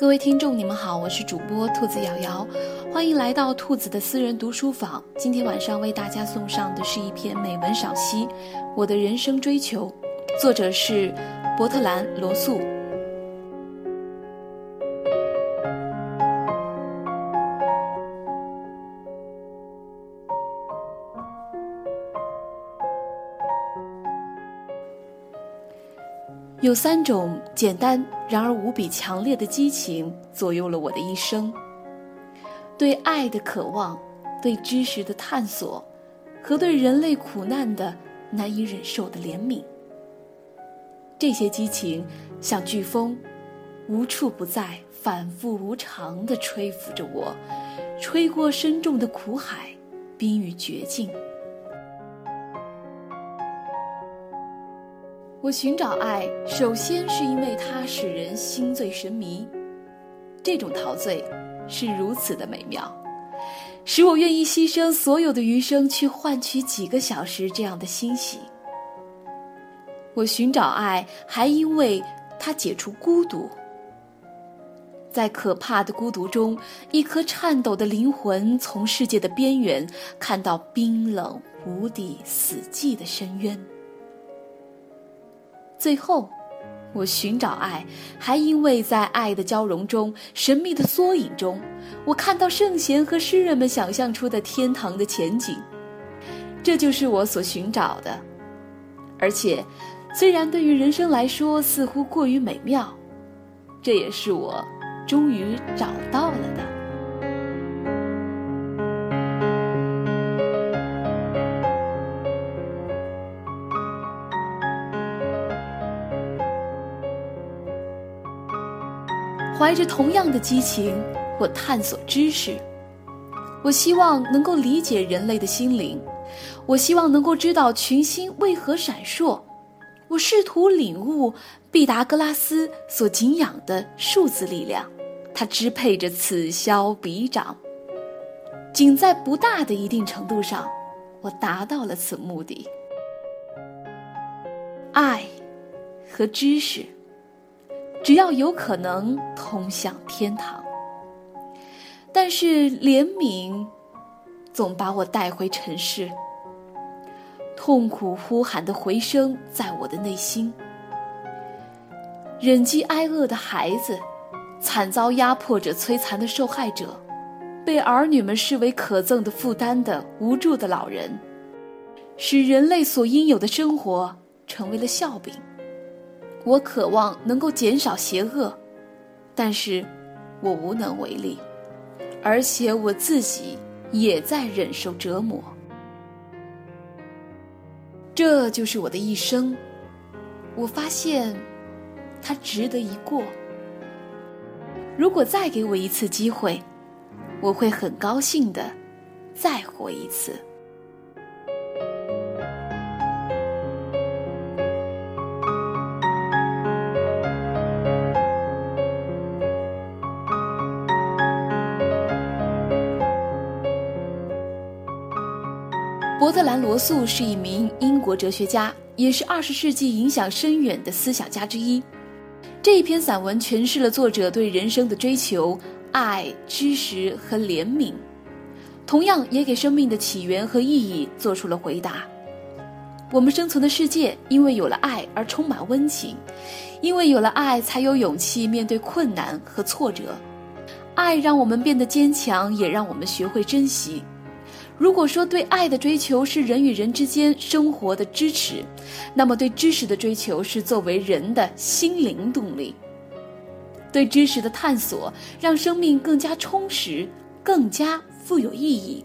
各位听众，你们好，我是主播兔子瑶瑶，欢迎来到兔子的私人读书坊。今天晚上为大家送上的是一篇美文赏析，《我的人生追求》，作者是伯特兰·罗素。有三种简单然而无比强烈的激情左右了我的一生：对爱的渴望，对知识的探索，和对人类苦难的难以忍受的怜悯。这些激情像飓风，无处不在，反复无常地吹拂着我，吹过深重的苦海，濒于绝境。我寻找爱，首先是因为它使人心醉神迷。这种陶醉是如此的美妙，使我愿意牺牲所有的余生去换取几个小时这样的欣喜。我寻找爱，还因为它解除孤独。在可怕的孤独中，一颗颤抖的灵魂从世界的边缘看到冰冷无底、死寂的深渊。最后，我寻找爱，还因为在爱的交融中、神秘的缩影中，我看到圣贤和诗人们想象出的天堂的前景。这就是我所寻找的，而且，虽然对于人生来说似乎过于美妙，这也是我终于找到了的。怀着同样的激情，我探索知识。我希望能够理解人类的心灵，我希望能够知道群星为何闪烁。我试图领悟毕达哥拉斯所敬仰的数字力量，它支配着此消彼长。仅在不大的一定程度上，我达到了此目的。爱和知识。只要有可能通向天堂，但是怜悯总把我带回尘世。痛苦呼喊的回声在我的内心。忍饥挨饿的孩子，惨遭压迫者摧残的受害者，被儿女们视为可憎的负担的无助的老人，使人类所应有的生活成为了笑柄。我渴望能够减少邪恶，但是，我无能为力，而且我自己也在忍受折磨。这就是我的一生，我发现，它值得一过。如果再给我一次机会，我会很高兴的，再活一次。伯特兰·罗素是一名英国哲学家，也是二十世纪影响深远的思想家之一。这一篇散文诠释了作者对人生的追求、爱、知识和怜悯，同样也给生命的起源和意义做出了回答。我们生存的世界因为有了爱而充满温情，因为有了爱才有勇气面对困难和挫折。爱让我们变得坚强，也让我们学会珍惜。如果说对爱的追求是人与人之间生活的支持，那么对知识的追求是作为人的心灵动力。对知识的探索让生命更加充实，更加富有意义。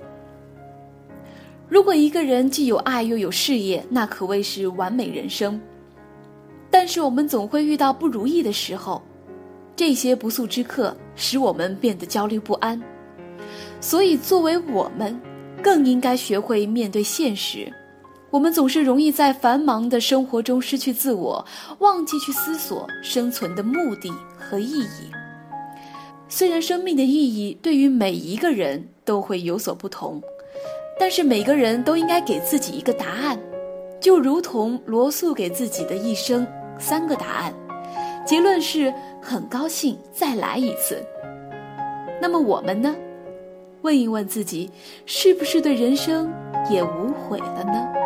如果一个人既有爱又有事业，那可谓是完美人生。但是我们总会遇到不如意的时候，这些不速之客使我们变得焦虑不安。所以，作为我们。更应该学会面对现实。我们总是容易在繁忙的生活中失去自我，忘记去思索生存的目的和意义。虽然生命的意义对于每一个人都会有所不同，但是每个人都应该给自己一个答案，就如同罗素给自己的一生三个答案，结论是很高兴再来一次。那么我们呢？问一问自己，是不是对人生也无悔了呢？